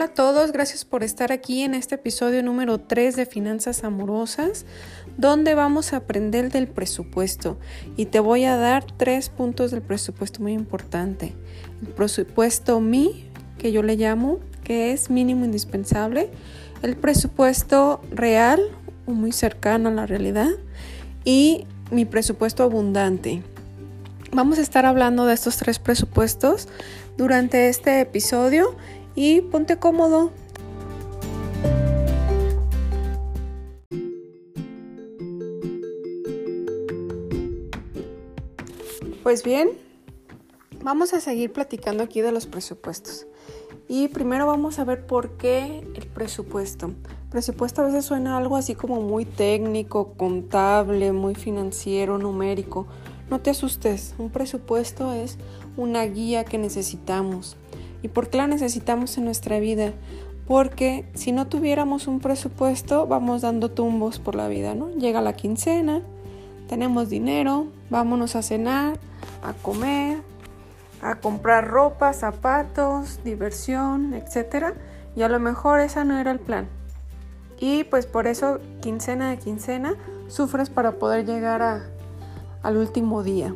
Hola a todos, gracias por estar aquí en este episodio número 3 de Finanzas Amorosas, donde vamos a aprender del presupuesto y te voy a dar tres puntos del presupuesto muy importante. El presupuesto MI, que yo le llamo, que es mínimo indispensable, el presupuesto real o muy cercano a la realidad y mi presupuesto abundante. Vamos a estar hablando de estos tres presupuestos durante este episodio y ponte cómodo. Pues bien, vamos a seguir platicando aquí de los presupuestos. Y primero vamos a ver por qué el presupuesto. Presupuesto a veces suena algo así como muy técnico, contable, muy financiero, numérico. No te asustes, un presupuesto es una guía que necesitamos ¿Y por qué la necesitamos en nuestra vida? Porque si no tuviéramos un presupuesto, vamos dando tumbos por la vida, ¿no? Llega la quincena, tenemos dinero, vámonos a cenar, a comer, a comprar ropa, zapatos, diversión, etc. Y a lo mejor esa no era el plan. Y pues por eso, quincena de quincena, sufres para poder llegar a, al último día.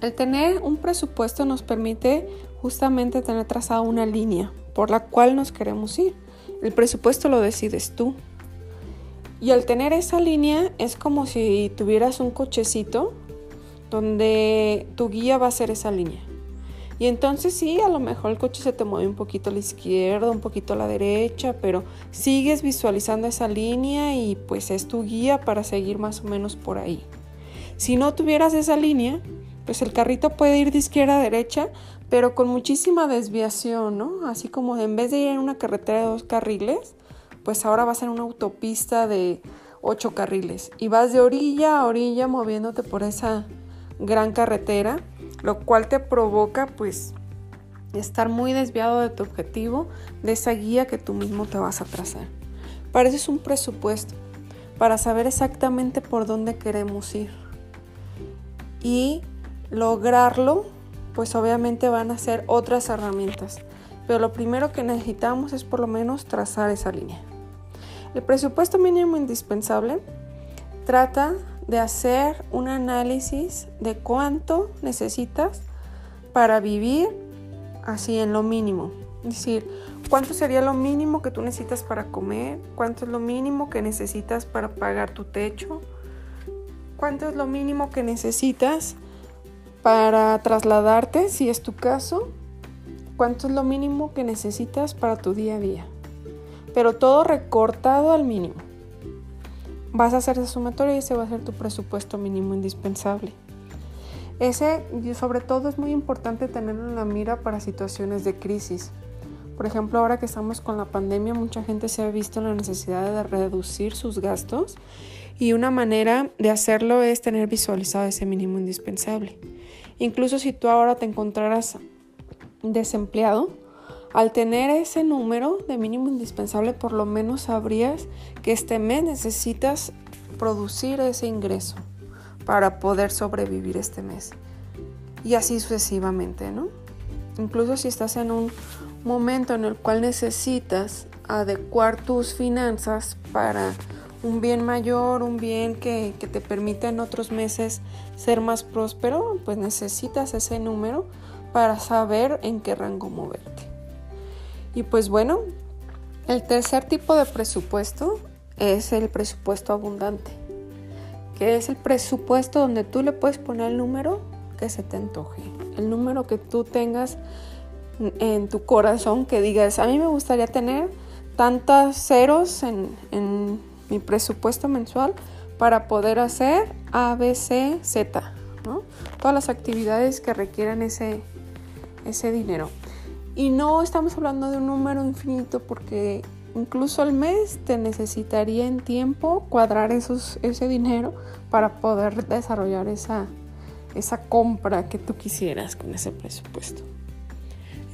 El tener un presupuesto nos permite justamente tener trazada una línea por la cual nos queremos ir. El presupuesto lo decides tú. Y al tener esa línea es como si tuvieras un cochecito donde tu guía va a ser esa línea. Y entonces sí, a lo mejor el coche se te mueve un poquito a la izquierda, un poquito a la derecha, pero sigues visualizando esa línea y pues es tu guía para seguir más o menos por ahí. Si no tuvieras esa línea, pues el carrito puede ir de izquierda a derecha, pero con muchísima desviación, ¿no? Así como en vez de ir en una carretera de dos carriles, pues ahora vas en una autopista de ocho carriles y vas de orilla a orilla moviéndote por esa gran carretera, lo cual te provoca pues estar muy desviado de tu objetivo, de esa guía que tú mismo te vas a trazar. Para eso es un presupuesto, para saber exactamente por dónde queremos ir. Y lograrlo, pues obviamente van a ser otras herramientas. Pero lo primero que necesitamos es por lo menos trazar esa línea. El presupuesto mínimo indispensable trata de hacer un análisis de cuánto necesitas para vivir así en lo mínimo. Es decir, cuánto sería lo mínimo que tú necesitas para comer, cuánto es lo mínimo que necesitas para pagar tu techo, cuánto es lo mínimo que necesitas para trasladarte, si es tu caso, cuánto es lo mínimo que necesitas para tu día a día. Pero todo recortado al mínimo. Vas a hacer esa sumatoria y ese va a ser tu presupuesto mínimo indispensable. Ese, sobre todo, es muy importante tenerlo en la mira para situaciones de crisis. Por ejemplo, ahora que estamos con la pandemia, mucha gente se ha visto en la necesidad de reducir sus gastos y una manera de hacerlo es tener visualizado ese mínimo indispensable. Incluso si tú ahora te encontraras desempleado, al tener ese número de mínimo indispensable, por lo menos sabrías que este mes necesitas producir ese ingreso para poder sobrevivir este mes. Y así sucesivamente, ¿no? Incluso si estás en un momento en el cual necesitas adecuar tus finanzas para un bien mayor, un bien que, te permita en otros meses ser más próspero, pues necesitas ese número para saber en qué rango moverte. Y pues bueno, el tercer tipo de presupuesto es el presupuesto abundante, que es el presupuesto donde tú le puedes poner el número que se te antoje, el número que tú tengas en tu corazón, que digas, a mí me gustaría tener tantos ceros en mi presupuesto mensual para poder hacer A, B, C, Z, ¿no? Todas las actividades que requieran ese, ese dinero. Y no estamos hablando de un número infinito porque incluso al mes te necesitaría en tiempo cuadrar esos, ese dinero para poder desarrollar esa, esa compra que tú quisieras con ese presupuesto.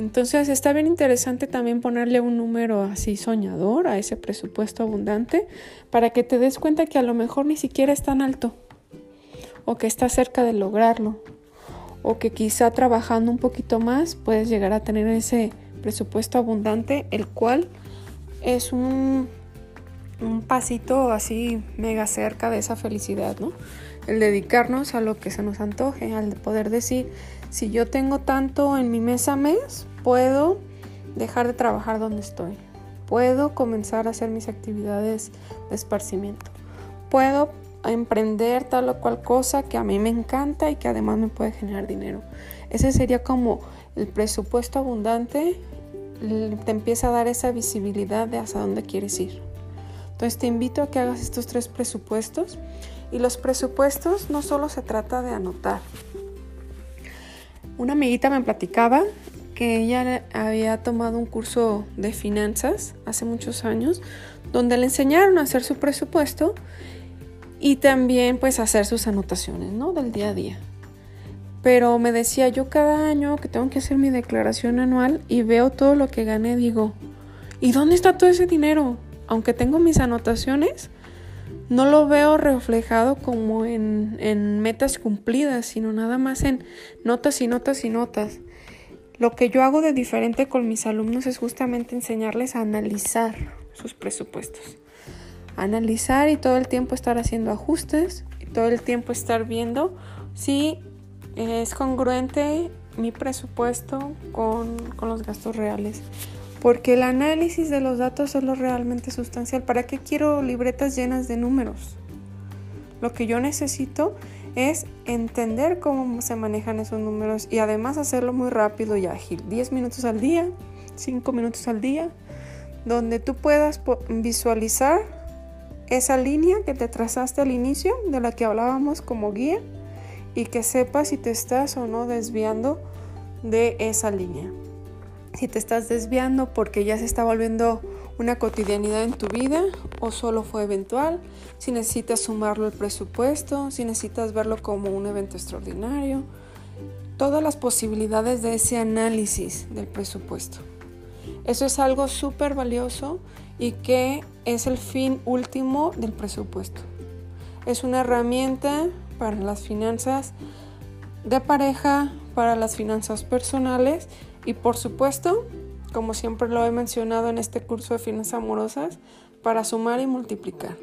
Entonces está bien interesante también ponerle un número así soñador a ese presupuesto abundante para que te des cuenta que a lo mejor ni siquiera es tan alto o que está cerca de lograrlo o que quizá trabajando un poquito más puedes llegar a tener ese presupuesto abundante el cual es un, un pasito así mega cerca de esa felicidad, ¿no? El dedicarnos a lo que se nos antoje, al poder decir, si yo tengo tanto en mi mesa mes, puedo dejar de trabajar donde estoy. Puedo comenzar a hacer mis actividades de esparcimiento. Puedo emprender tal o cual cosa que a mí me encanta y que además me puede generar dinero. Ese sería como el presupuesto abundante te empieza a dar esa visibilidad de hacia dónde quieres ir. Entonces te invito a que hagas estos tres presupuestos y los presupuestos no solo se trata de anotar. Una amiguita me platicaba que ella había tomado un curso de finanzas hace muchos años, donde le enseñaron a hacer su presupuesto y también pues hacer sus anotaciones, ¿no? Del día a día. Pero me decía, yo cada año que tengo que hacer mi declaración anual y veo todo lo que gané, digo, ¿y dónde está todo ese dinero? Aunque tengo mis anotaciones, no lo veo reflejado como en, en metas cumplidas, sino nada más en notas y notas y notas. Lo que yo hago de diferente con mis alumnos es justamente enseñarles a analizar sus presupuestos. Analizar y todo el tiempo estar haciendo ajustes y todo el tiempo estar viendo si es congruente mi presupuesto con, con los gastos reales. Porque el análisis de los datos es lo realmente sustancial. ¿Para qué quiero libretas llenas de números? Lo que yo necesito es entender cómo se manejan esos números y además hacerlo muy rápido y ágil. 10 minutos al día, 5 minutos al día, donde tú puedas visualizar esa línea que te trazaste al inicio, de la que hablábamos como guía, y que sepas si te estás o no desviando de esa línea. Si te estás desviando porque ya se está volviendo una cotidianidad en tu vida o solo fue eventual, si necesitas sumarlo al presupuesto, si necesitas verlo como un evento extraordinario, todas las posibilidades de ese análisis del presupuesto. Eso es algo súper valioso y que es el fin último del presupuesto. Es una herramienta para las finanzas de pareja, para las finanzas personales y por supuesto como siempre lo he mencionado en este curso de finanzas amorosas, para sumar y multiplicar.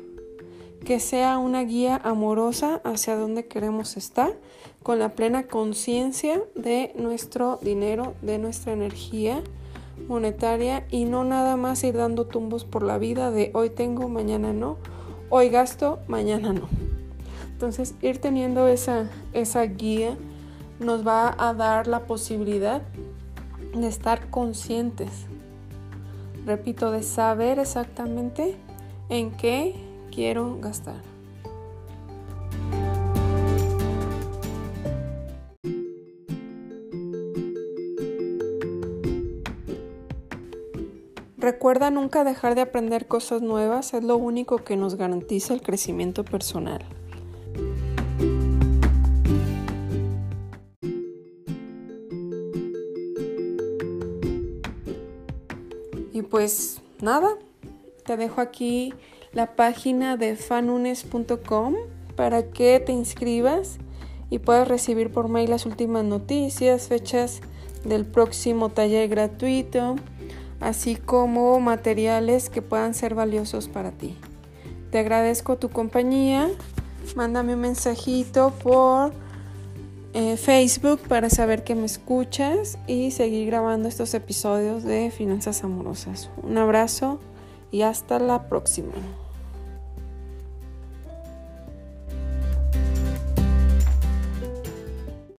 Que sea una guía amorosa hacia donde queremos estar, con la plena conciencia de nuestro dinero, de nuestra energía monetaria y no nada más ir dando tumbos por la vida de hoy tengo, mañana no, hoy gasto, mañana no. Entonces ir teniendo esa, esa guía nos va a dar la posibilidad de estar conscientes. Repito, de saber exactamente en qué quiero gastar. Recuerda nunca dejar de aprender cosas nuevas, es lo único que nos garantiza el crecimiento personal. Pues nada, te dejo aquí la página de fanunes.com para que te inscribas y puedas recibir por mail las últimas noticias, fechas del próximo taller gratuito, así como materiales que puedan ser valiosos para ti. Te agradezco tu compañía. Mándame un mensajito por eh, Facebook para saber que me escuchas y seguir grabando estos episodios de Finanzas Amorosas. Un abrazo y hasta la próxima.